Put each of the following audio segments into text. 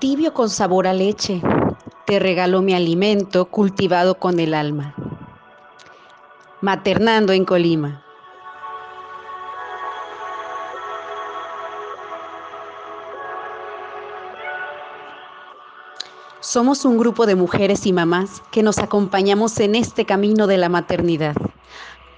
tibio con sabor a leche, te regalo mi alimento cultivado con el alma. Maternando en Colima. Somos un grupo de mujeres y mamás que nos acompañamos en este camino de la maternidad,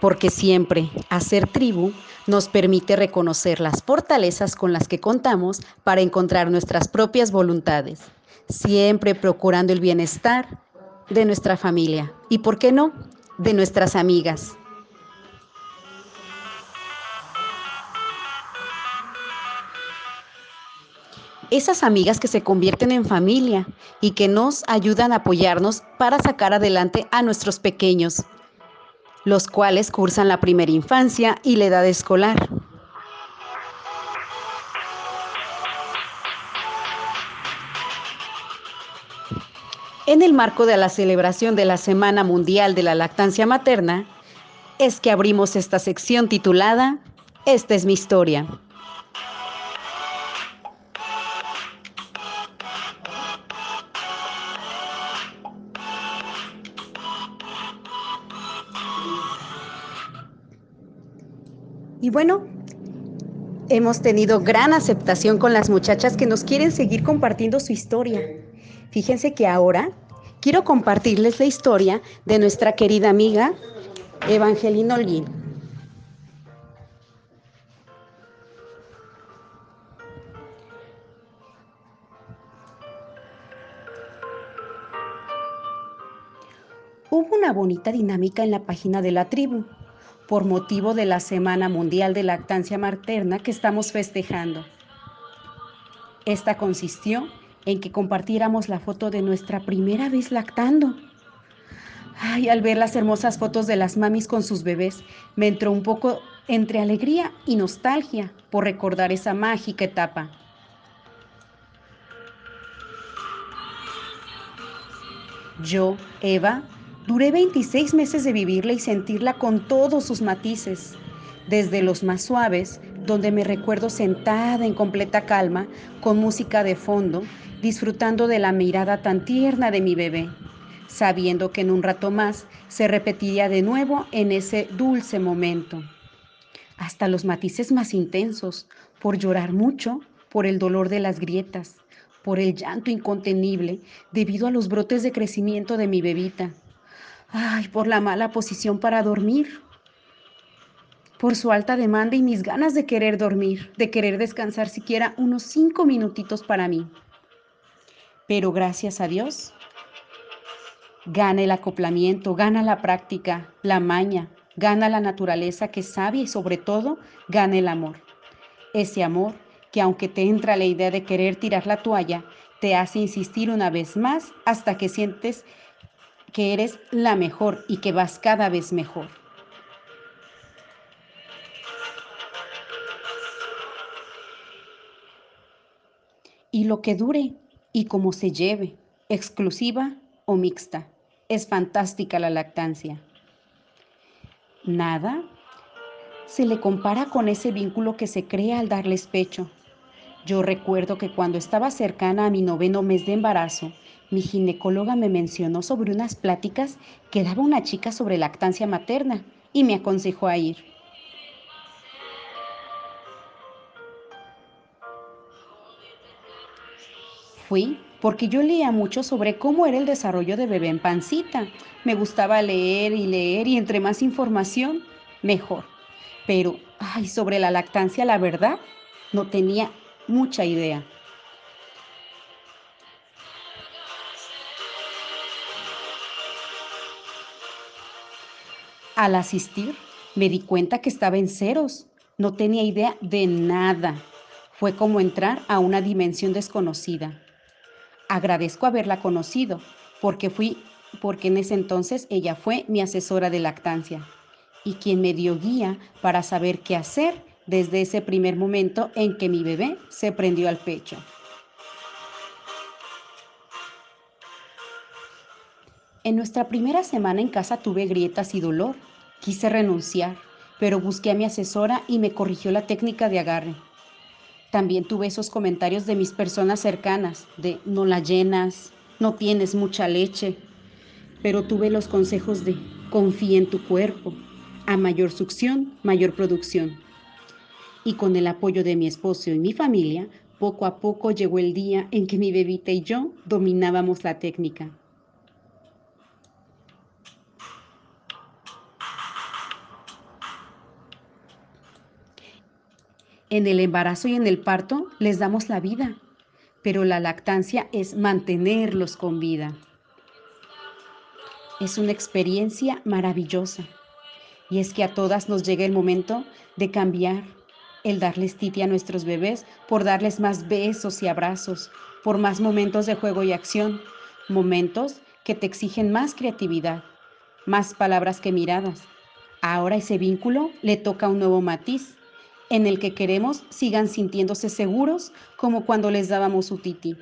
porque siempre hacer tribu nos permite reconocer las fortalezas con las que contamos para encontrar nuestras propias voluntades, siempre procurando el bienestar de nuestra familia y, ¿por qué no?, de nuestras amigas. esas amigas que se convierten en familia y que nos ayudan a apoyarnos para sacar adelante a nuestros pequeños, los cuales cursan la primera infancia y la edad escolar. En el marco de la celebración de la Semana Mundial de la Lactancia Materna, es que abrimos esta sección titulada Esta es mi historia. Y bueno, hemos tenido gran aceptación con las muchachas que nos quieren seguir compartiendo su historia. Fíjense que ahora quiero compartirles la historia de nuestra querida amiga Evangelina Holguín. Hubo una bonita dinámica en la página de la tribu por motivo de la Semana Mundial de Lactancia Materna que estamos festejando. Esta consistió en que compartiéramos la foto de nuestra primera vez lactando. Ay, al ver las hermosas fotos de las mamis con sus bebés, me entró un poco entre alegría y nostalgia por recordar esa mágica etapa. Yo, Eva, Duré 26 meses de vivirla y sentirla con todos sus matices, desde los más suaves, donde me recuerdo sentada en completa calma, con música de fondo, disfrutando de la mirada tan tierna de mi bebé, sabiendo que en un rato más se repetiría de nuevo en ese dulce momento. Hasta los matices más intensos, por llorar mucho, por el dolor de las grietas, por el llanto incontenible debido a los brotes de crecimiento de mi bebita Ay, por la mala posición para dormir, por su alta demanda y mis ganas de querer dormir, de querer descansar siquiera unos cinco minutitos para mí. Pero gracias a Dios, gana el acoplamiento, gana la práctica, la maña, gana la naturaleza que sabe y sobre todo gana el amor. Ese amor que aunque te entra la idea de querer tirar la toalla, te hace insistir una vez más hasta que sientes que eres la mejor y que vas cada vez mejor. Y lo que dure y como se lleve, exclusiva o mixta, es fantástica la lactancia. Nada se le compara con ese vínculo que se crea al darles pecho. Yo recuerdo que cuando estaba cercana a mi noveno mes de embarazo, mi ginecóloga me mencionó sobre unas pláticas que daba una chica sobre lactancia materna y me aconsejó a ir. Fui porque yo leía mucho sobre cómo era el desarrollo de bebé en pancita. Me gustaba leer y leer y entre más información, mejor. Pero, ay, sobre la lactancia, la verdad, no tenía mucha idea. Al asistir, me di cuenta que estaba en ceros. No tenía idea de nada. Fue como entrar a una dimensión desconocida. Agradezco haberla conocido, porque fui porque en ese entonces ella fue mi asesora de lactancia y quien me dio guía para saber qué hacer desde ese primer momento en que mi bebé se prendió al pecho. En nuestra primera semana en casa tuve grietas y dolor. Quise renunciar, pero busqué a mi asesora y me corrigió la técnica de agarre. También tuve esos comentarios de mis personas cercanas, de no la llenas, no tienes mucha leche. Pero tuve los consejos de confía en tu cuerpo, a mayor succión, mayor producción. Y con el apoyo de mi esposo y mi familia, poco a poco llegó el día en que mi bebita y yo dominábamos la técnica. En el embarazo y en el parto les damos la vida, pero la lactancia es mantenerlos con vida. Es una experiencia maravillosa. Y es que a todas nos llega el momento de cambiar, el darles titi a nuestros bebés por darles más besos y abrazos, por más momentos de juego y acción, momentos que te exigen más creatividad, más palabras que miradas. Ahora ese vínculo le toca un nuevo matiz en el que queremos sigan sintiéndose seguros como cuando les dábamos su titi.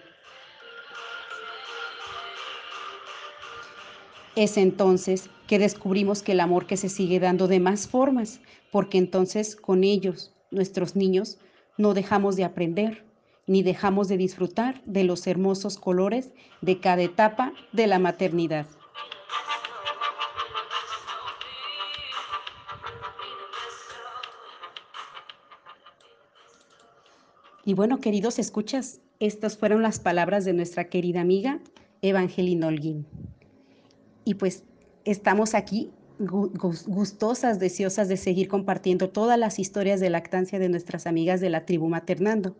Es entonces que descubrimos que el amor que se sigue dando de más formas, porque entonces con ellos, nuestros niños, no dejamos de aprender ni dejamos de disfrutar de los hermosos colores de cada etapa de la maternidad. Y bueno, queridos escuchas, estas fueron las palabras de nuestra querida amiga Evangelina Holguín. Y pues estamos aquí gustosas, deseosas de seguir compartiendo todas las historias de lactancia de nuestras amigas de la tribu Maternando.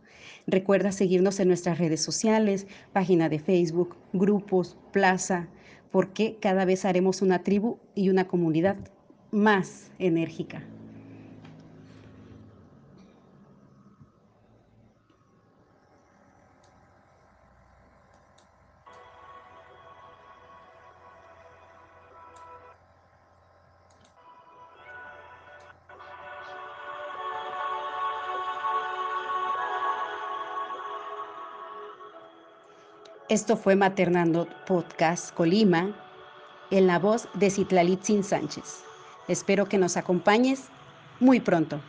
Recuerda seguirnos en nuestras redes sociales, página de Facebook, grupos, plaza, porque cada vez haremos una tribu y una comunidad más enérgica. Esto fue Maternando Podcast Colima en la voz de Citlalitzin Sánchez. Espero que nos acompañes muy pronto.